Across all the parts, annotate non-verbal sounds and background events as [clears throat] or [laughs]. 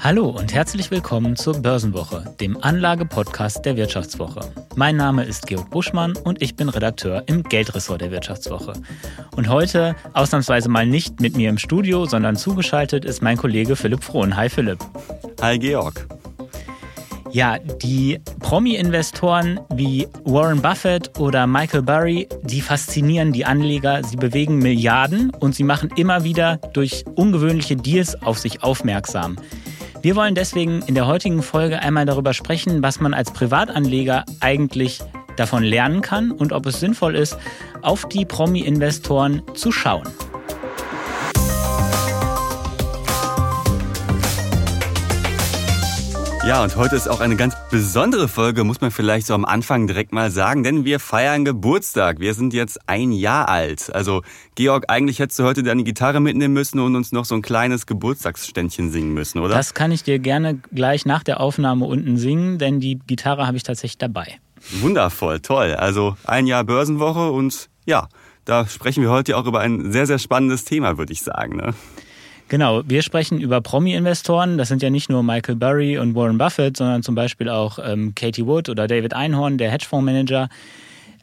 Hallo und herzlich willkommen zur Börsenwoche, dem Anlage-Podcast der Wirtschaftswoche. Mein Name ist Georg Buschmann und ich bin Redakteur im Geldressort der Wirtschaftswoche. Und heute ausnahmsweise mal nicht mit mir im Studio, sondern zugeschaltet ist mein Kollege Philipp Frohn. Hi Philipp. Hi Georg. Ja, die Promi-Investoren wie Warren Buffett oder Michael Burry, die faszinieren die Anleger. Sie bewegen Milliarden und sie machen immer wieder durch ungewöhnliche Deals auf sich aufmerksam. Wir wollen deswegen in der heutigen Folge einmal darüber sprechen, was man als Privatanleger eigentlich davon lernen kann und ob es sinnvoll ist, auf die Promi-Investoren zu schauen. Ja, und heute ist auch eine ganz besondere Folge, muss man vielleicht so am Anfang direkt mal sagen, denn wir feiern Geburtstag. Wir sind jetzt ein Jahr alt. Also, Georg, eigentlich hättest du heute deine Gitarre mitnehmen müssen und uns noch so ein kleines Geburtstagsständchen singen müssen, oder? Das kann ich dir gerne gleich nach der Aufnahme unten singen, denn die Gitarre habe ich tatsächlich dabei. Wundervoll, toll. Also, ein Jahr Börsenwoche und ja, da sprechen wir heute auch über ein sehr, sehr spannendes Thema, würde ich sagen. Ne? Genau, wir sprechen über Promi-Investoren. Das sind ja nicht nur Michael Burry und Warren Buffett, sondern zum Beispiel auch ähm, Katie Wood oder David Einhorn, der Hedgefondsmanager.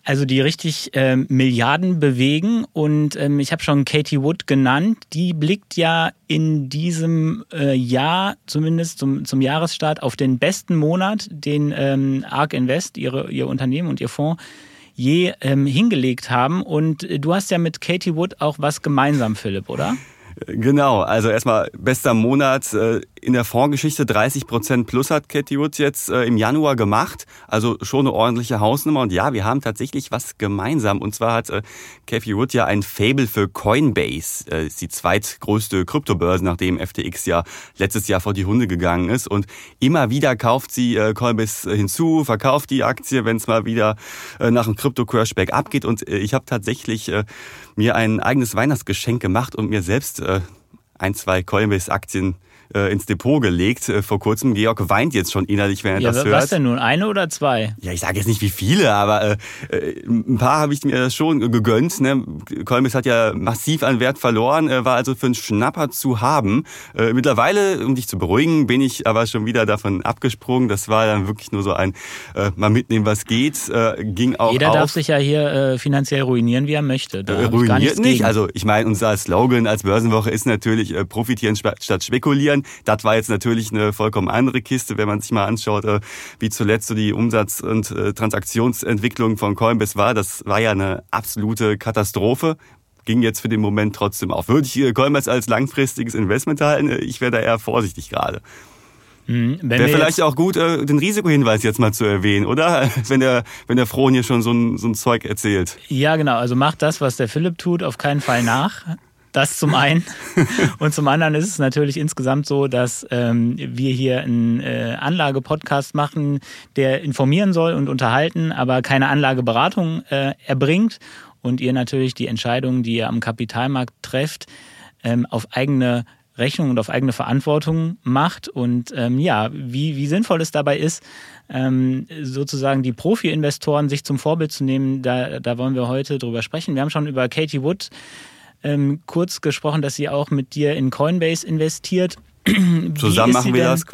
Also die richtig ähm, Milliarden bewegen. Und ähm, ich habe schon Katie Wood genannt. Die blickt ja in diesem äh, Jahr, zumindest zum, zum Jahresstart, auf den besten Monat, den ähm, ARK Invest, ihre, ihr Unternehmen und ihr Fonds, je ähm, hingelegt haben. Und äh, du hast ja mit Katie Wood auch was gemeinsam, Philipp, oder? Genau, also erstmal bester Monat äh, in der Fondsgeschichte 30 Prozent plus hat Katie Wood jetzt äh, im Januar gemacht. Also schon eine ordentliche Hausnummer. Und ja, wir haben tatsächlich was gemeinsam. Und zwar hat äh, Kathy Wood ja ein Fable für Coinbase. Äh, ist die zweitgrößte Kryptobörse, nachdem FTX ja letztes Jahr vor die Hunde gegangen ist. Und immer wieder kauft sie äh, Coinbase hinzu, verkauft die Aktie, wenn es mal wieder äh, nach einem Krypto-Crash back abgeht. Und äh, ich habe tatsächlich äh, mir ein eigenes Weihnachtsgeschenk gemacht und mir selbst äh, ein, zwei Coinbase-Aktien äh, ins Depot gelegt äh, vor kurzem. Georg weint jetzt schon innerlich, wenn er ja, das was hört. Was denn nun, eine oder zwei? Ja, ich sage jetzt nicht wie viele, aber äh, äh ein paar habe ich mir schon gegönnt. Ne? Kolmis hat ja massiv an Wert verloren, äh, war also für einen Schnapper zu haben. Äh, mittlerweile, um dich zu beruhigen, bin ich aber schon wieder davon abgesprungen. Das war dann wirklich nur so ein äh, mal mitnehmen, was geht. Äh, ging auch Jeder auf. darf sich ja hier äh, finanziell ruinieren, wie er möchte. Da äh, ruiniert nicht. Gegen. Also ich meine, unser Slogan als Börsenwoche ist natürlich äh, profitieren statt spekulieren. Das war jetzt natürlich eine vollkommen andere Kiste, wenn man sich mal anschaut, äh, wie zuletzt so die Umsatz- und äh, Transaktionsentwicklung von Coinbase war. Das war ja eine absolute Katastrophe ging jetzt für den Moment trotzdem auf. Würde ich Coinbase als langfristiges Investment halten? Ich wäre da eher vorsichtig gerade. Mhm, Wäre vielleicht auch gut, äh, den Risikohinweis jetzt mal zu erwähnen, oder? [laughs] Wenn der, wenn der Frohn hier schon so ein, so ein Zeug erzählt. Ja, genau. Also macht das, was der Philipp tut, auf keinen Fall nach. Das zum [laughs] einen. Und zum anderen ist es natürlich insgesamt so, dass ähm, wir hier einen äh, Anlagepodcast machen, der informieren soll und unterhalten, aber keine Anlageberatung äh, erbringt. Und ihr natürlich die Entscheidungen, die ihr am Kapitalmarkt trefft, ähm, auf eigene Rechnung und auf eigene Verantwortung macht. Und ähm, ja, wie, wie sinnvoll es dabei ist, ähm, sozusagen die Profi-Investoren sich zum Vorbild zu nehmen, da, da wollen wir heute drüber sprechen. Wir haben schon über Katie Wood ähm, kurz gesprochen, dass sie auch mit dir in Coinbase investiert. [clears throat] Zusammen machen wir denn, das.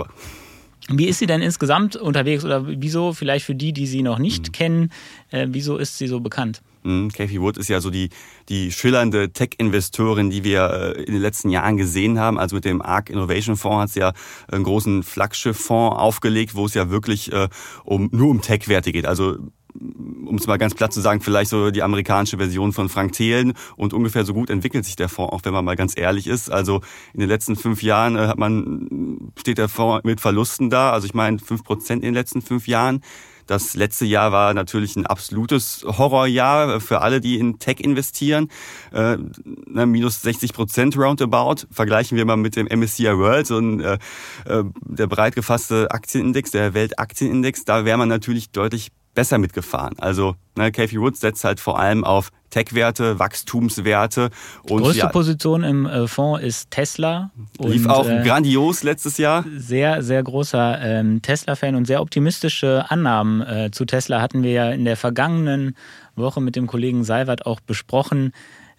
Wie ist sie denn insgesamt unterwegs oder wieso vielleicht für die, die sie noch nicht mhm. kennen, äh, wieso ist sie so bekannt? Mhm, Kathy Wood ist ja so die, die schillernde Tech-Investorin, die wir äh, in den letzten Jahren gesehen haben. Also mit dem ARC Innovation Fonds hat sie ja einen großen Flaggschiff-Fonds aufgelegt, wo es ja wirklich äh, um, nur um Tech-Werte geht. Also um es mal ganz platt zu sagen, vielleicht so die amerikanische Version von Frank Thelen und ungefähr so gut entwickelt sich der Fonds, auch wenn man mal ganz ehrlich ist. Also in den letzten fünf Jahren äh, hat man, steht der Fonds mit Verlusten da. Also ich meine fünf Prozent in den letzten fünf Jahren. Das letzte Jahr war natürlich ein absolutes Horrorjahr für alle, die in Tech investieren. Äh, minus 60 Prozent roundabout. Vergleichen wir mal mit dem MSCI World, so ein, äh, äh, der breit gefasste Aktienindex, der Weltaktienindex. Da wäre man natürlich deutlich besser mitgefahren. Also ne, Kathy Woods setzt halt vor allem auf Tech-Werte, Wachstumswerte. Und Die größte ja, Position im äh, Fonds ist Tesla. Lief und, auch äh, grandios letztes Jahr. Sehr, sehr großer ähm, Tesla-Fan und sehr optimistische Annahmen äh, zu Tesla hatten wir ja in der vergangenen Woche mit dem Kollegen Seibert auch besprochen.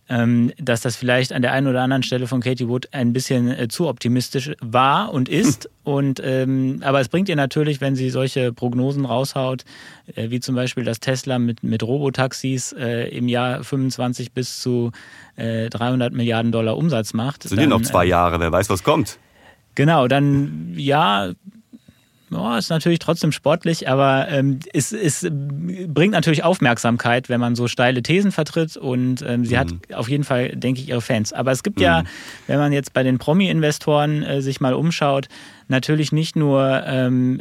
Ähm, dass das vielleicht an der einen oder anderen Stelle von Katie Wood ein bisschen äh, zu optimistisch war und ist. [laughs] Und ähm, aber es bringt ihr natürlich, wenn sie solche Prognosen raushaut, äh, wie zum Beispiel, dass Tesla mit, mit Robotaxis äh, im Jahr 25 bis zu 300 Milliarden Dollar Umsatz macht. Sind ja noch zwei Jahre, wer weiß, was kommt. Genau, dann ja, ja, ist natürlich trotzdem sportlich, aber ähm, es, es bringt natürlich Aufmerksamkeit, wenn man so steile Thesen vertritt und ähm, sie mhm. hat auf jeden Fall, denke ich, ihre Fans. Aber es gibt mhm. ja, wenn man jetzt bei den Promi-Investoren äh, sich mal umschaut, natürlich nicht nur, ähm,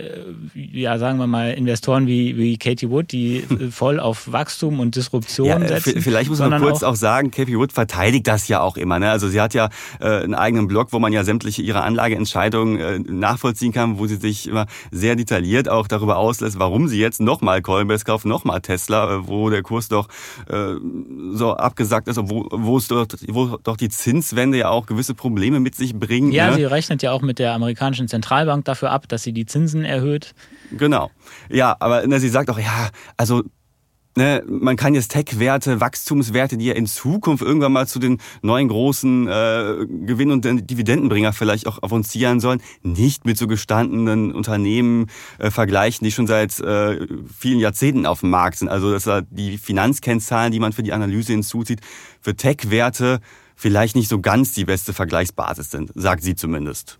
ja, sagen wir mal, Investoren wie, wie Katie Wood, die [laughs] voll auf Wachstum und Disruption ja, äh, setzen. Vielleicht muss man kurz auch, auch, sagen, Katie Wood verteidigt das ja auch immer. Ne? Also sie hat ja äh, einen eigenen Blog, wo man ja sämtliche ihre Anlageentscheidungen äh, nachvollziehen kann, wo sie sich immer sehr detailliert auch darüber auslässt, warum sie jetzt nochmal Coinbase kauft, nochmal Tesla, äh, wo der Kurs doch äh, so abgesagt ist, wo, wo es doch, wo doch die Zinswende ja auch gewisse Probleme mit sich bringt. Ja, ne? sie rechnet ja auch mit der amerikanischen Zentralbank Zentralbank dafür ab, dass sie die Zinsen erhöht. Genau. Ja, aber ne, sie sagt auch, ja, also Ne, man kann jetzt Tech-Werte, Wachstumswerte, die ja in Zukunft irgendwann mal zu den neuen großen äh, Gewinn- und Dividendenbringer vielleicht auch auf uns ziehen sollen, nicht mit so gestandenen Unternehmen äh, vergleichen, die schon seit äh, vielen Jahrzehnten auf dem Markt sind. Also dass da die Finanzkennzahlen, die man für die Analyse hinzuzieht, für Tech-Werte vielleicht nicht so ganz die beste Vergleichsbasis sind, sagt sie zumindest.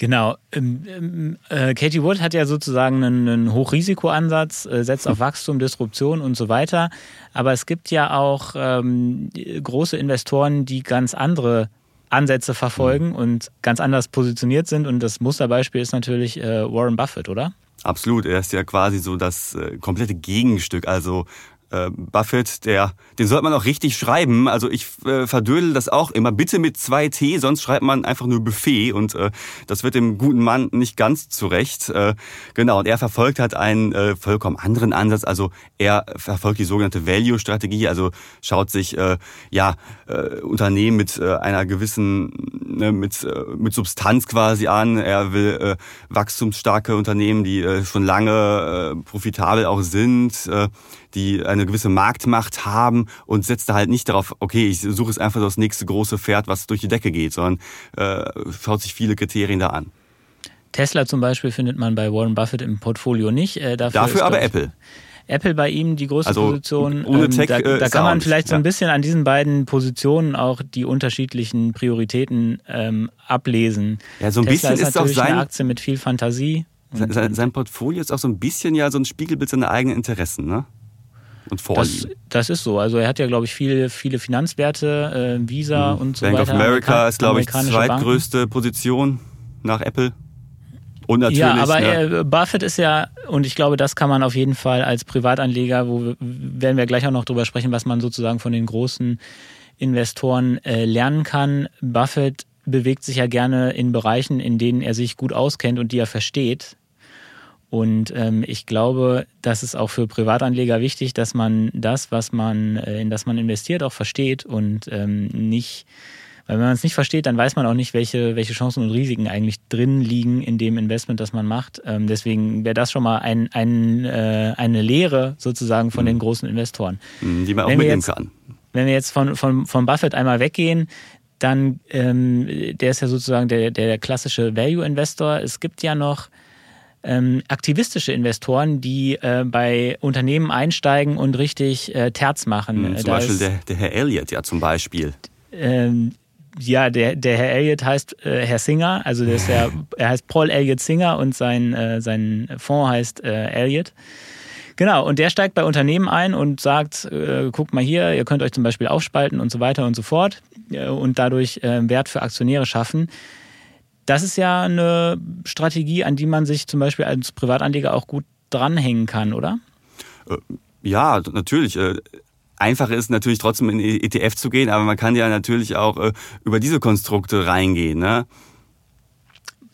Genau. Ähm, äh, Katie Wood hat ja sozusagen einen, einen Hochrisikoansatz, äh, setzt auf Wachstum, Disruption und so weiter. Aber es gibt ja auch ähm, große Investoren, die ganz andere Ansätze verfolgen mhm. und ganz anders positioniert sind. Und das Musterbeispiel ist natürlich äh, Warren Buffett, oder? Absolut, er ist ja quasi so das komplette Gegenstück. Also äh, Buffett, der, den sollte man auch richtig schreiben. Also ich äh, verdödel das auch immer. Bitte mit zwei T, sonst schreibt man einfach nur Buffet und äh, das wird dem guten Mann nicht ganz zurecht. Äh, genau, und er verfolgt halt einen äh, vollkommen anderen Ansatz. Also er verfolgt die sogenannte Value-Strategie, also schaut sich äh, ja äh, Unternehmen mit äh, einer gewissen, ne, mit, äh, mit Substanz quasi an. Er will äh, wachstumsstarke Unternehmen, die äh, schon lange äh, profitabel auch sind. Äh, die eine gewisse Marktmacht haben und setzt da halt nicht darauf, okay, ich suche jetzt einfach das nächste große Pferd, was durch die Decke geht, sondern äh, schaut sich viele Kriterien da an. Tesla zum Beispiel findet man bei Warren Buffett im Portfolio nicht. Äh, dafür, dafür aber Apple. Apple bei ihm die größte also, Position. Ohne ähm, Tech, da, da kann man vielleicht so ein bisschen an diesen beiden Positionen auch die unterschiedlichen Prioritäten ähm, ablesen. Ja, so ein Tesla bisschen ist, ist auch sein eine Aktie mit viel Fantasie. Sein, sein, Portfolio ist auch so ein bisschen ja so ein Spiegelbild seiner eigenen Interessen, ne? Und Vorlieben. Das, das, ist so. Also er hat ja, glaube ich, viele, viele Finanzwerte, äh, Visa mhm. und so Bank weiter. Bank of America ist, glaube ich, zweitgrößte Banken. Position nach Apple. Und natürlich, ja, aber ne? Buffett ist ja, und ich glaube, das kann man auf jeden Fall als Privatanleger, wo wir, werden wir gleich auch noch drüber sprechen, was man sozusagen von den großen Investoren äh, lernen kann. Buffett bewegt sich ja gerne in Bereichen, in denen er sich gut auskennt und die er versteht. Und ähm, ich glaube, das ist auch für Privatanleger wichtig, dass man das, was man, äh, in das man investiert, auch versteht und ähm, nicht, weil wenn man es nicht versteht, dann weiß man auch nicht, welche, welche Chancen und Risiken eigentlich drin liegen in dem Investment, das man macht. Ähm, deswegen wäre das schon mal ein, ein, äh, eine Lehre sozusagen von mhm. den großen Investoren. Mhm, die man auch wenn mitnehmen jetzt, kann. Wenn wir jetzt von, von, von Buffett einmal weggehen, dann, ähm, der ist ja sozusagen der, der klassische Value-Investor. Es gibt ja noch ähm, aktivistische Investoren, die äh, bei Unternehmen einsteigen und richtig äh, Terz machen. Mhm, zum da Beispiel ist, der, der, Herr Elliott ja zum Beispiel. Ähm, ja, der, der Herr Elliott heißt äh, Herr Singer, also der ja, [laughs] er heißt Paul Elliott Singer und sein, äh, sein Fonds heißt äh, Elliott. Genau, und der steigt bei Unternehmen ein und sagt, äh, guckt mal hier, ihr könnt euch zum Beispiel aufspalten und so weiter und so fort äh, und dadurch äh, Wert für Aktionäre schaffen. Das ist ja eine Strategie, an die man sich zum Beispiel als Privatanleger auch gut dranhängen kann, oder? Ja, natürlich. Einfacher ist natürlich trotzdem in ETF zu gehen, aber man kann ja natürlich auch über diese Konstrukte reingehen. Ne?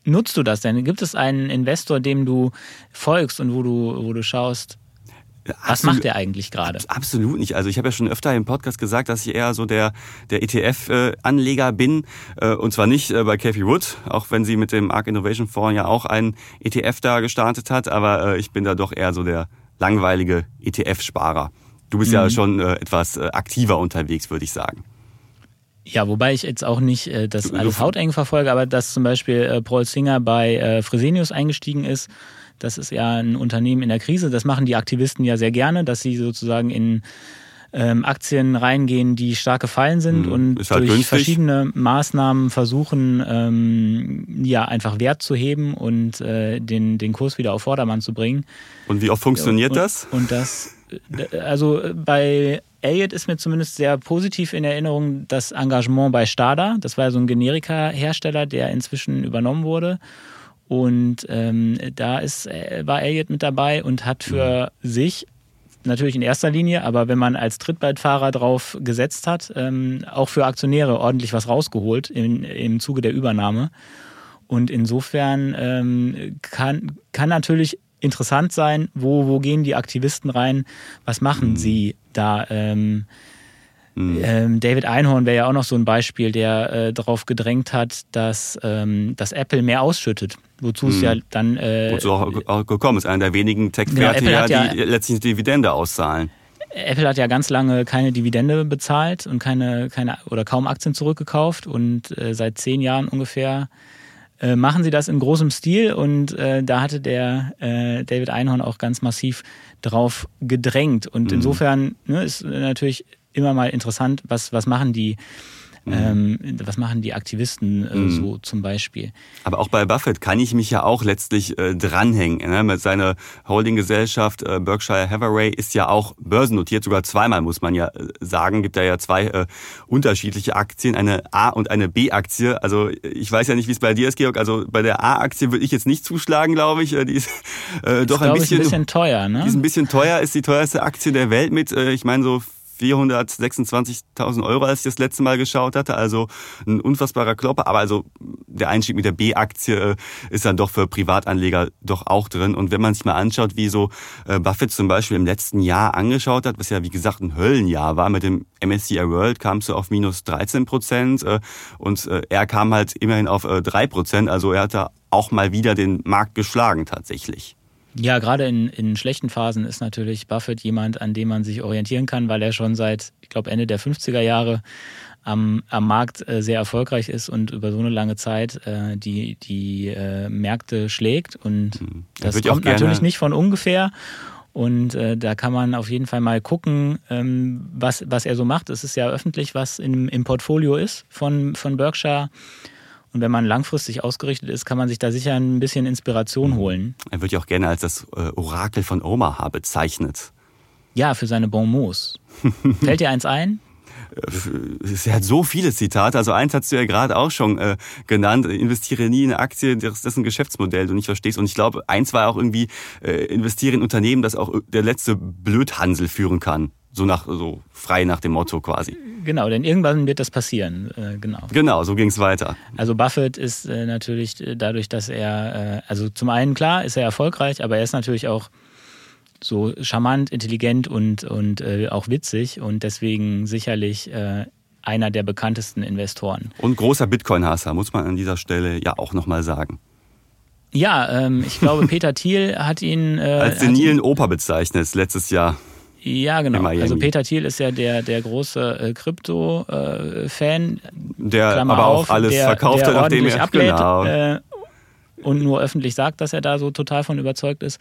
Nutzt du das denn? Gibt es einen Investor, dem du folgst und wo du, wo du schaust, was macht der eigentlich gerade? Absolut nicht. Also ich habe ja schon öfter im Podcast gesagt, dass ich eher so der, der ETF-Anleger bin. Äh, und zwar nicht äh, bei Cathy Wood, auch wenn sie mit dem ARK Innovation Fonds ja auch einen ETF da gestartet hat. Aber äh, ich bin da doch eher so der langweilige ETF-Sparer. Du bist mhm. ja schon etwas aktiver unterwegs, würde ich sagen. Ja, wobei ich jetzt auch nicht äh, das alles hauteng verfolge, aber dass zum Beispiel äh, Paul Singer bei äh, Fresenius eingestiegen ist, das ist ja ein Unternehmen in der Krise. Das machen die Aktivisten ja sehr gerne, dass sie sozusagen in ähm, Aktien reingehen, die stark gefallen sind mhm, und halt durch günstig. verschiedene Maßnahmen versuchen, ähm, ja, einfach Wert zu heben und äh, den, den Kurs wieder auf Vordermann zu bringen. Und wie oft funktioniert und, das? Und das, äh, also bei Elliot ist mir zumindest sehr positiv in Erinnerung das Engagement bei Stada. Das war so ein Generika-Hersteller, der inzwischen übernommen wurde. Und ähm, da ist, äh, war Elliot mit dabei und hat für mhm. sich natürlich in erster Linie, aber wenn man als Trittbrettfahrer drauf gesetzt hat, ähm, auch für Aktionäre ordentlich was rausgeholt in, im Zuge der Übernahme. Und insofern ähm, kann, kann natürlich interessant sein, wo, wo gehen die Aktivisten rein, was machen mhm. sie da. Ähm, mhm. ähm, David Einhorn wäre ja auch noch so ein Beispiel, der äh, darauf gedrängt hat, dass, ähm, dass Apple mehr ausschüttet. Wozu es mhm. ja dann. Äh, Wozu auch, auch gekommen ist, einer der wenigen Tech-Werte, genau, ja, die ja, letztlich eine Dividende auszahlen. Apple hat ja ganz lange keine Dividende bezahlt und keine, keine oder kaum Aktien zurückgekauft und äh, seit zehn Jahren ungefähr äh, machen sie das in großem Stil und äh, da hatte der äh, David Einhorn auch ganz massiv drauf gedrängt. Und mhm. insofern ne, ist natürlich immer mal interessant, was, was machen die Mhm. Ähm, was machen die Aktivisten äh, mhm. so zum Beispiel? Aber auch bei Buffett kann ich mich ja auch letztlich äh, dranhängen. Ne? Mit seiner Holdinggesellschaft äh, Berkshire Hathaway ist ja auch börsennotiert, sogar zweimal muss man ja äh, sagen. Gibt da ja zwei äh, unterschiedliche Aktien, eine A- und eine B-Aktie. Also ich weiß ja nicht, wie es bei dir ist, Georg. Also bei der A-Aktie würde ich jetzt nicht zuschlagen, glaube ich. Äh, die ist doch ein bisschen, ein bisschen teuer. Ne? Die ist ein bisschen teuer, ist die teuerste Aktie der Welt mit, ich meine so 426.000 Euro, als ich das letzte Mal geschaut hatte. Also ein unfassbarer Klopper. Aber also der Einstieg mit der B-Aktie äh, ist dann doch für Privatanleger doch auch drin. Und wenn man sich mal anschaut, wie so äh, Buffett zum Beispiel im letzten Jahr angeschaut hat, was ja wie gesagt ein Höllenjahr war, mit dem MSCI World kam es auf minus 13 Prozent äh, und er kam halt immerhin auf 3 Prozent. Also er hat da auch mal wieder den Markt geschlagen tatsächlich. Ja, gerade in, in schlechten Phasen ist natürlich Buffett jemand, an dem man sich orientieren kann, weil er schon seit, ich glaube, Ende der 50er Jahre am, am Markt äh, sehr erfolgreich ist und über so eine lange Zeit äh, die, die äh, Märkte schlägt. Und mhm. das kommt natürlich nicht von ungefähr. Und äh, da kann man auf jeden Fall mal gucken, ähm, was, was er so macht. Es ist ja öffentlich, was im, im Portfolio ist von, von Berkshire. Und wenn man langfristig ausgerichtet ist, kann man sich da sicher ein bisschen Inspiration mhm. holen. Er wird ja auch gerne als das äh, Orakel von Omaha bezeichnet. Ja, für seine Bonmots. [laughs] Fällt dir eins ein? Er hat so viele Zitate. Also eins hast du ja gerade auch schon äh, genannt. Investiere nie in eine Aktie, das ist ein Geschäftsmodell, du nicht verstehst. Und ich glaube, eins war auch irgendwie, äh, investiere in Unternehmen, das auch der letzte Blödhansel führen kann. So nach, so frei nach dem Motto quasi. Genau, denn irgendwann wird das passieren. Äh, genau. Genau, so ging es weiter. Also Buffett ist äh, natürlich äh, dadurch, dass er, äh, also zum einen klar ist er erfolgreich, aber er ist natürlich auch so charmant, intelligent und, und auch witzig und deswegen sicherlich einer der bekanntesten Investoren. Und großer Bitcoin-Hasser, muss man an dieser Stelle ja auch nochmal sagen. Ja, ähm, ich glaube, Peter Thiel hat ihn. Äh, Als senilen Opa bezeichnet letztes Jahr. Ja, genau. Also Peter Thiel ist ja der, der große äh, Krypto-Fan. Der Klammer aber auch auf, alles der, verkauft hat, nachdem er ablädt, genau. äh, und nur öffentlich sagt, dass er da so total von überzeugt ist.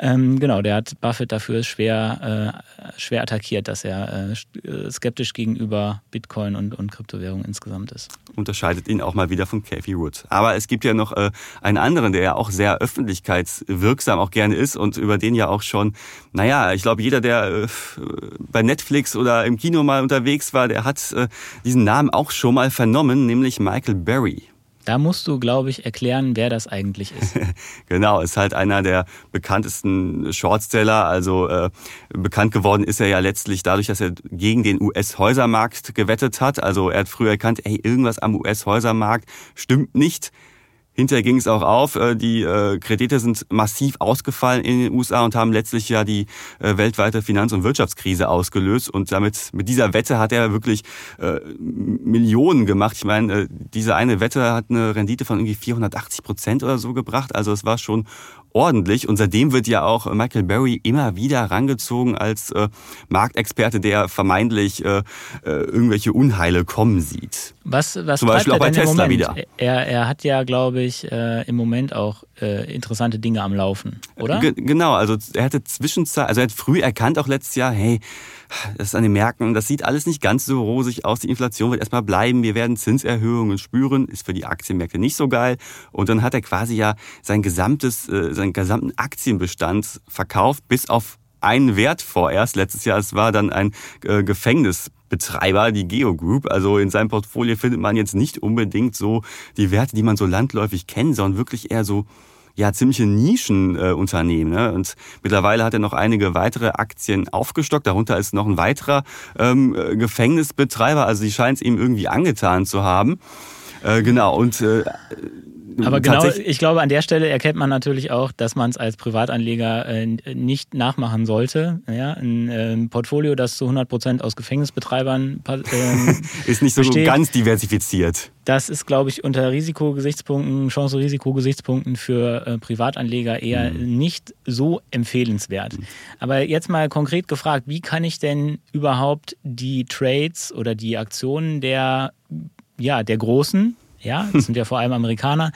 Ähm, genau, der hat Buffett dafür schwer, äh, schwer attackiert, dass er äh, skeptisch gegenüber Bitcoin und, und Kryptowährungen insgesamt ist. Unterscheidet ihn auch mal wieder von Cathy Wood. Aber es gibt ja noch äh, einen anderen, der ja auch sehr öffentlichkeitswirksam auch gerne ist und über den ja auch schon, naja, ich glaube, jeder, der äh, bei Netflix oder im Kino mal unterwegs war, der hat äh, diesen Namen auch schon mal vernommen, nämlich Michael Berry. Da musst du, glaube ich, erklären, wer das eigentlich ist. [laughs] genau, ist halt einer der bekanntesten Shortsteller. Also äh, bekannt geworden ist er ja letztlich dadurch, dass er gegen den US-Häusermarkt gewettet hat. Also er hat früher erkannt, ey, irgendwas am US-Häusermarkt stimmt nicht. Hinterher ging es auch auf, äh, die äh, Kredite sind massiv ausgefallen in den USA und haben letztlich ja die äh, weltweite Finanz- und Wirtschaftskrise ausgelöst. Und damit mit dieser Wette hat er wirklich Millionen gemacht. Ich meine, diese eine Wette hat eine Rendite von irgendwie 480 Prozent oder so gebracht. Also es war schon ordentlich. Und seitdem wird ja auch Michael Berry immer wieder rangezogen als äh, Marktexperte, der vermeintlich äh, irgendwelche Unheile kommen sieht. Was, was Zum Beispiel auch bei Tesla wieder. Er, er hat ja, glaube ich, äh, im Moment auch äh, interessante Dinge am Laufen, oder? G genau, also er hatte Zwischenzeit, also er hat früh erkannt, auch letztes Jahr, hey, das ist an den Märkten, das sieht alles nicht ganz so rosig aus. Die Inflation wird erstmal bleiben. Wir werden Zinserhöhungen spüren. Ist für die Aktienmärkte nicht so geil. Und dann hat er quasi ja sein gesamtes, äh, seinen gesamten Aktienbestand verkauft, bis auf einen Wert vorerst. Letztes Jahr, es war dann ein äh, Gefängnisbetreiber, die Geo Group. Also in seinem Portfolio findet man jetzt nicht unbedingt so die Werte, die man so landläufig kennt, sondern wirklich eher so ja ziemliche Nischenunternehmen. Äh, ne? Und mittlerweile hat er noch einige weitere Aktien aufgestockt. Darunter ist noch ein weiterer ähm, Gefängnisbetreiber. Also die scheint es ihm irgendwie angetan zu haben. Äh, genau. Und äh, aber genau, ich glaube, an der Stelle erkennt man natürlich auch, dass man es als Privatanleger äh, nicht nachmachen sollte. Ja, ein äh, Portfolio, das zu 100 Prozent aus Gefängnisbetreibern [laughs] äh, ist nicht so besteht, ganz diversifiziert. Das ist, glaube ich, unter Risikogesichtspunkten, Chance-Risikogesichtspunkten für äh, Privatanleger eher mhm. nicht so empfehlenswert. Mhm. Aber jetzt mal konkret gefragt, wie kann ich denn überhaupt die Trades oder die Aktionen der ja, der Großen ja, das sind ja vor allem Amerikaner,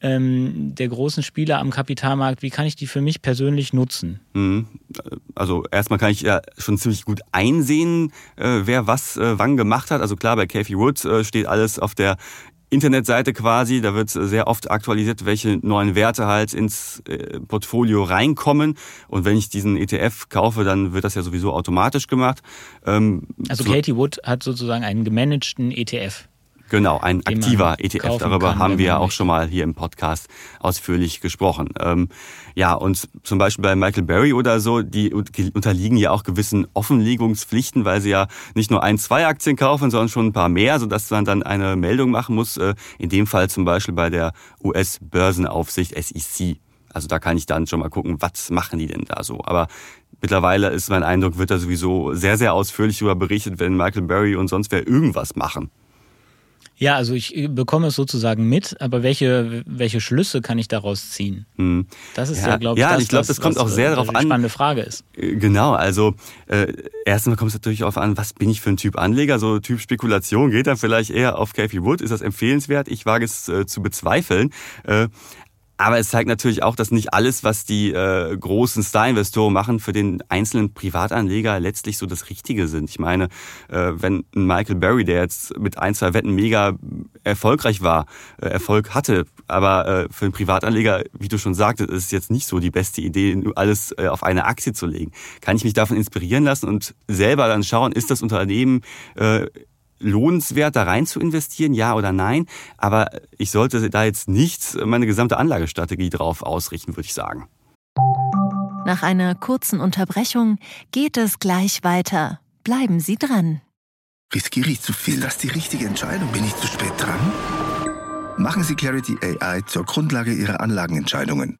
ähm, der großen Spieler am Kapitalmarkt, wie kann ich die für mich persönlich nutzen? Mhm. Also erstmal kann ich ja schon ziemlich gut einsehen, äh, wer was äh, wann gemacht hat. Also klar, bei Kathy Wood äh, steht alles auf der Internetseite quasi, da wird sehr oft aktualisiert, welche neuen Werte halt ins äh, Portfolio reinkommen. Und wenn ich diesen ETF kaufe, dann wird das ja sowieso automatisch gemacht. Ähm, also Katie Wood hat sozusagen einen gemanagten ETF. Genau, ein aktiver ETF. Darüber kann, haben wir ja auch schon mal hier im Podcast ausführlich gesprochen. Ähm, ja, und zum Beispiel bei Michael Berry oder so, die unterliegen ja auch gewissen Offenlegungspflichten, weil sie ja nicht nur ein, zwei Aktien kaufen, sondern schon ein paar mehr, sodass man dann eine Meldung machen muss. Äh, in dem Fall zum Beispiel bei der US-Börsenaufsicht SEC. Also da kann ich dann schon mal gucken, was machen die denn da so. Aber mittlerweile ist mein Eindruck, wird da sowieso sehr, sehr ausführlich darüber berichtet, wenn Michael Berry und sonst wer irgendwas machen. Ja, also ich äh, bekomme es sozusagen mit, aber welche, welche Schlüsse kann ich daraus ziehen? Hm. Das ist ja, ja glaube ich, ja, das, ich glaube, das kommt was, auch sehr äh, darauf an. Spannende Frage ist. Äh, genau, also äh, erstmal kommt es natürlich darauf an, was bin ich für ein Typ Anleger? So Typ Spekulation geht dann vielleicht eher auf Kathy Wood. Ist das empfehlenswert? Ich wage es äh, zu bezweifeln. Äh, aber es zeigt natürlich auch, dass nicht alles, was die äh, großen Star-Investoren machen, für den einzelnen Privatanleger letztlich so das Richtige sind. Ich meine, äh, wenn ein Michael Berry, der jetzt mit ein, zwei Wetten mega erfolgreich war, äh, Erfolg hatte, aber äh, für einen Privatanleger, wie du schon sagtest, ist es jetzt nicht so die beste Idee, alles äh, auf eine Aktie zu legen. Kann ich mich davon inspirieren lassen und selber dann schauen, ist das Unternehmen äh, lohnenswert, da rein zu investieren, ja oder nein. Aber ich sollte da jetzt nicht meine gesamte Anlagestrategie drauf ausrichten, würde ich sagen. Nach einer kurzen Unterbrechung geht es gleich weiter. Bleiben Sie dran. Riskiere ich zu viel? Das ist die richtige Entscheidung. Bin ich zu spät dran? Machen Sie Clarity AI zur Grundlage Ihrer Anlagenentscheidungen.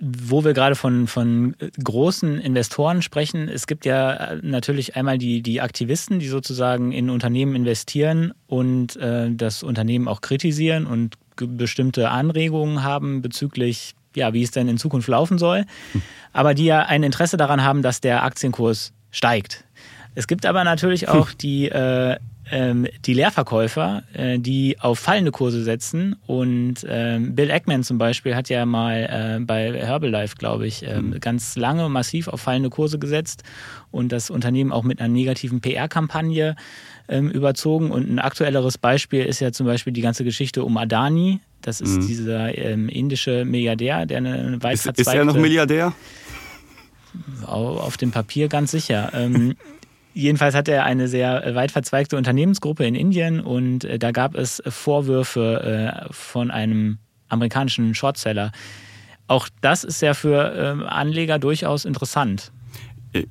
wo wir gerade von, von großen Investoren sprechen, es gibt ja natürlich einmal die, die Aktivisten, die sozusagen in Unternehmen investieren und äh, das Unternehmen auch kritisieren und bestimmte Anregungen haben bezüglich, ja, wie es denn in Zukunft laufen soll, aber die ja ein Interesse daran haben, dass der Aktienkurs steigt. Es gibt aber natürlich auch die äh, ähm, die Leerverkäufer, äh, die auf fallende Kurse setzen. Und ähm, Bill Eggman zum Beispiel hat ja mal äh, bei Herbalife, glaube ich, ähm, mhm. ganz lange massiv auf fallende Kurse gesetzt und das Unternehmen auch mit einer negativen PR-Kampagne ähm, überzogen. Und ein aktuelleres Beispiel ist ja zum Beispiel die ganze Geschichte um Adani. Das ist mhm. dieser ähm, indische Milliardär, der eine weit ist, verzweigte... Ist er noch Milliardär? Auf dem Papier ganz sicher. [laughs] Ähm, Jedenfalls hat er eine sehr weit verzweigte Unternehmensgruppe in Indien und äh, da gab es Vorwürfe äh, von einem amerikanischen Shortseller. Auch das ist ja für äh, Anleger durchaus interessant.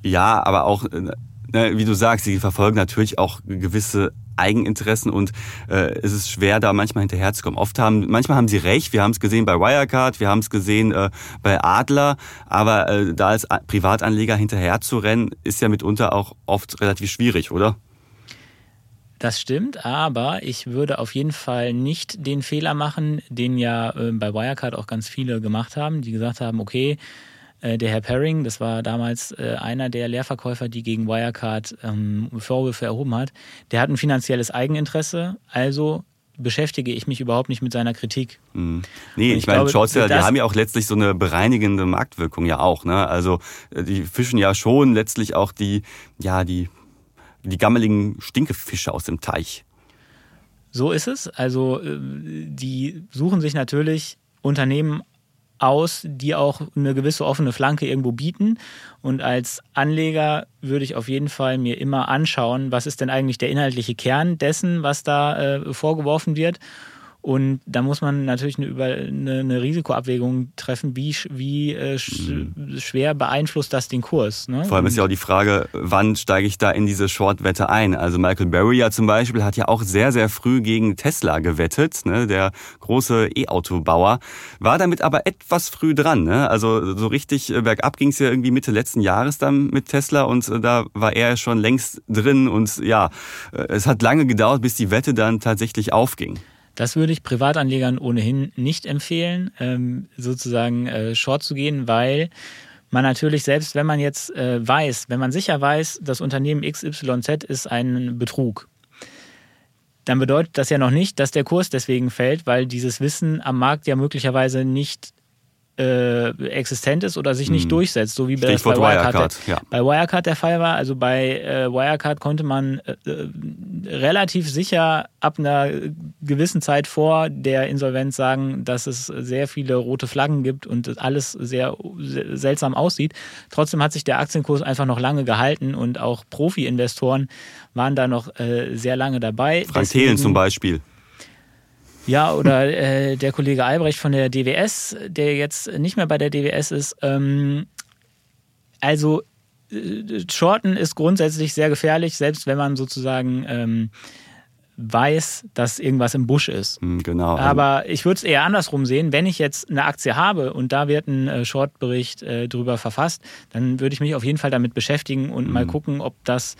Ja, aber auch, wie du sagst, sie verfolgen natürlich auch gewisse Eigeninteressen und äh, es ist schwer, da manchmal hinterherzukommen. Oft haben, manchmal haben sie recht. Wir haben es gesehen bei Wirecard, wir haben es gesehen äh, bei Adler, aber äh, da als Privatanleger hinterherzurennen, ist ja mitunter auch oft relativ schwierig, oder? Das stimmt, aber ich würde auf jeden Fall nicht den Fehler machen, den ja äh, bei Wirecard auch ganz viele gemacht haben, die gesagt haben, okay, der Herr Perring, das war damals äh, einer der Leerverkäufer, die gegen Wirecard ähm, Vorwürfe erhoben hat, der hat ein finanzielles Eigeninteresse, also beschäftige ich mich überhaupt nicht mit seiner Kritik. Mhm. Nee, ich, ich meine, Shortseller, die haben ja auch letztlich so eine bereinigende Marktwirkung ja auch. Ne? Also äh, die fischen ja schon letztlich auch die, ja, die, die gammeligen Stinkefische aus dem Teich. So ist es. Also die suchen sich natürlich Unternehmen aus, die auch eine gewisse offene Flanke irgendwo bieten. Und als Anleger würde ich auf jeden Fall mir immer anschauen, was ist denn eigentlich der inhaltliche Kern dessen, was da äh, vorgeworfen wird und da muss man natürlich eine, über, eine, eine Risikoabwägung treffen, wie, wie äh, sch, mhm. schwer beeinflusst das den Kurs. Ne? Vor allem ist ja auch die Frage, wann steige ich da in diese Short-Wette ein? Also Michael Berry ja zum Beispiel hat ja auch sehr, sehr früh gegen Tesla gewettet, ne? der große E-Auto-Bauer, war damit aber etwas früh dran. Ne? Also so richtig äh, bergab ging es ja irgendwie Mitte letzten Jahres dann mit Tesla und äh, da war er schon längst drin und ja, äh, es hat lange gedauert, bis die Wette dann tatsächlich aufging. Das würde ich Privatanlegern ohnehin nicht empfehlen, ähm, sozusagen äh, short zu gehen, weil man natürlich selbst, wenn man jetzt äh, weiß, wenn man sicher weiß, das Unternehmen XYZ ist ein Betrug, dann bedeutet das ja noch nicht, dass der Kurs deswegen fällt, weil dieses Wissen am Markt ja möglicherweise nicht äh, existent ist oder sich nicht mhm. durchsetzt, so wie das bei Wirecard, Wirecard der, ja. bei Wirecard der Fall war. Also bei äh, Wirecard konnte man äh, äh, relativ sicher ab einer gewissen Zeit vor der Insolvenz sagen, dass es sehr viele rote Flaggen gibt und alles sehr, sehr seltsam aussieht. Trotzdem hat sich der Aktienkurs einfach noch lange gehalten und auch Profi-Investoren waren da noch äh, sehr lange dabei. Frank Thelen zum Beispiel. Ja, oder äh, der Kollege Albrecht von der DWS, der jetzt nicht mehr bei der DWS ist. Ähm, also äh, Shorten ist grundsätzlich sehr gefährlich, selbst wenn man sozusagen ähm, weiß, dass irgendwas im Busch ist. Hm, genau. Aber ich würde es eher andersrum sehen. Wenn ich jetzt eine Aktie habe und da wird ein äh, Shortbericht äh, drüber verfasst, dann würde ich mich auf jeden Fall damit beschäftigen und mhm. mal gucken, ob das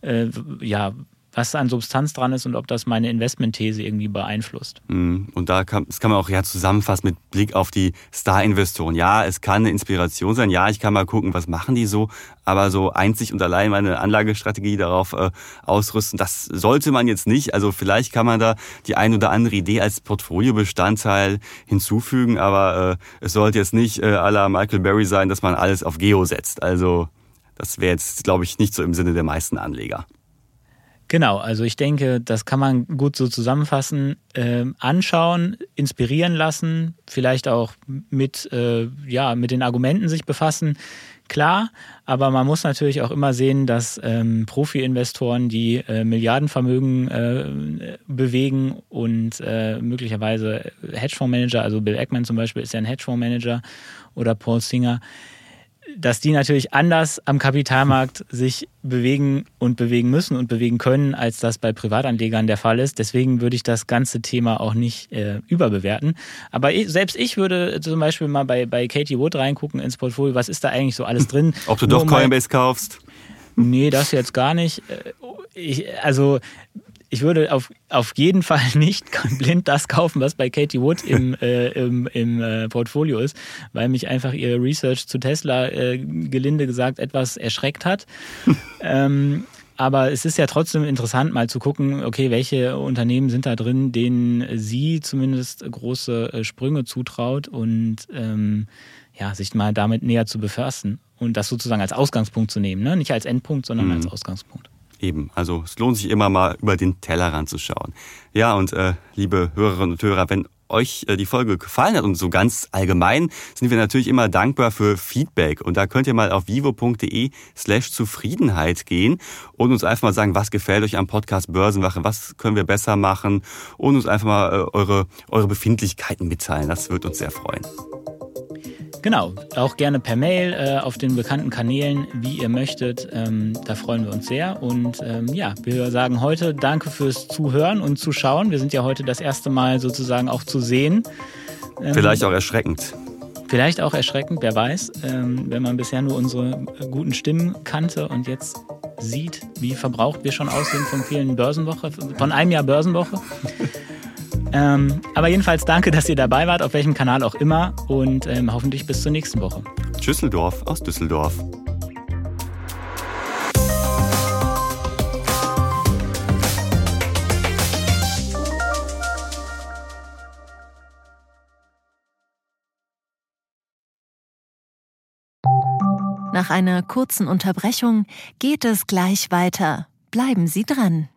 äh, ja was an Substanz dran ist und ob das meine Investmentthese irgendwie beeinflusst. Mhm. Und da kann, das kann man auch ja zusammenfassen mit Blick auf die Star-Investoren. Ja, es kann eine Inspiration sein. Ja, ich kann mal gucken, was machen die so. Aber so einzig und allein meine Anlagestrategie darauf äh, ausrüsten, das sollte man jetzt nicht. Also vielleicht kann man da die ein oder andere Idee als Portfoliobestandteil hinzufügen. Aber äh, es sollte jetzt nicht äh, à la Michael Berry sein, dass man alles auf Geo setzt. Also das wäre jetzt, glaube ich, nicht so im Sinne der meisten Anleger. Genau, also ich denke, das kann man gut so zusammenfassen. Äh, anschauen, inspirieren lassen, vielleicht auch mit, äh, ja, mit den Argumenten sich befassen. Klar, aber man muss natürlich auch immer sehen, dass ähm, Profi-Investoren, die äh, Milliardenvermögen äh, bewegen und äh, möglicherweise Hedgefondsmanager, also Bill Eckman zum Beispiel ist ja ein Hedgefondsmanager oder Paul Singer, dass die natürlich anders am Kapitalmarkt sich bewegen und bewegen müssen und bewegen können, als das bei Privatanlegern der Fall ist. Deswegen würde ich das ganze Thema auch nicht äh, überbewerten. Aber ich, selbst ich würde zum Beispiel mal bei, bei Katie Wood reingucken ins Portfolio. Was ist da eigentlich so alles drin? [laughs] Ob du Nur doch Coinbase kaufst? Nee, das jetzt gar nicht. Äh, ich, also ich würde auf, auf jeden Fall [laughs] nicht blind das kaufen, was bei Katie Wood im, [laughs] äh, im, im äh, Portfolio ist, weil mich einfach ihr Research zu Tesla, äh, gelinde gesagt, etwas erschreckt hat. [laughs] ähm, aber es ist ja trotzdem interessant, mal zu gucken, okay, welche Unternehmen sind da drin, denen sie zumindest große äh, Sprünge zutraut und ähm, ja, sich mal damit näher zu beförsten und das sozusagen als Ausgangspunkt zu nehmen. Ne? Nicht als Endpunkt, sondern mhm. als Ausgangspunkt. Eben, also es lohnt sich immer mal über den Tellerrand zu schauen. Ja, und äh, liebe Hörerinnen und Hörer, wenn euch äh, die Folge gefallen hat und so ganz allgemein sind wir natürlich immer dankbar für Feedback. Und da könnt ihr mal auf vivo.de slash Zufriedenheit gehen und uns einfach mal sagen, was gefällt euch am Podcast Börsenwache, was können wir besser machen und uns einfach mal äh, eure, eure Befindlichkeiten mitteilen. Das wird uns sehr freuen. Genau, auch gerne per Mail äh, auf den bekannten Kanälen, wie ihr möchtet. Ähm, da freuen wir uns sehr. Und ähm, ja, wir sagen heute Danke fürs Zuhören und Zuschauen. Wir sind ja heute das erste Mal sozusagen auch zu sehen. Ähm, Vielleicht auch erschreckend. Vielleicht auch erschreckend, wer weiß, ähm, wenn man bisher nur unsere guten Stimmen kannte und jetzt sieht, wie verbraucht wir schon aussehen von vielen Börsenwoche, von einem Jahr Börsenwoche. [laughs] Ähm, aber jedenfalls danke, dass ihr dabei wart, auf welchem Kanal auch immer. Und ähm, hoffentlich bis zur nächsten Woche. Düsseldorf aus Düsseldorf. Nach einer kurzen Unterbrechung geht es gleich weiter. Bleiben Sie dran.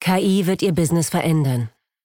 KI wird Ihr Business verändern.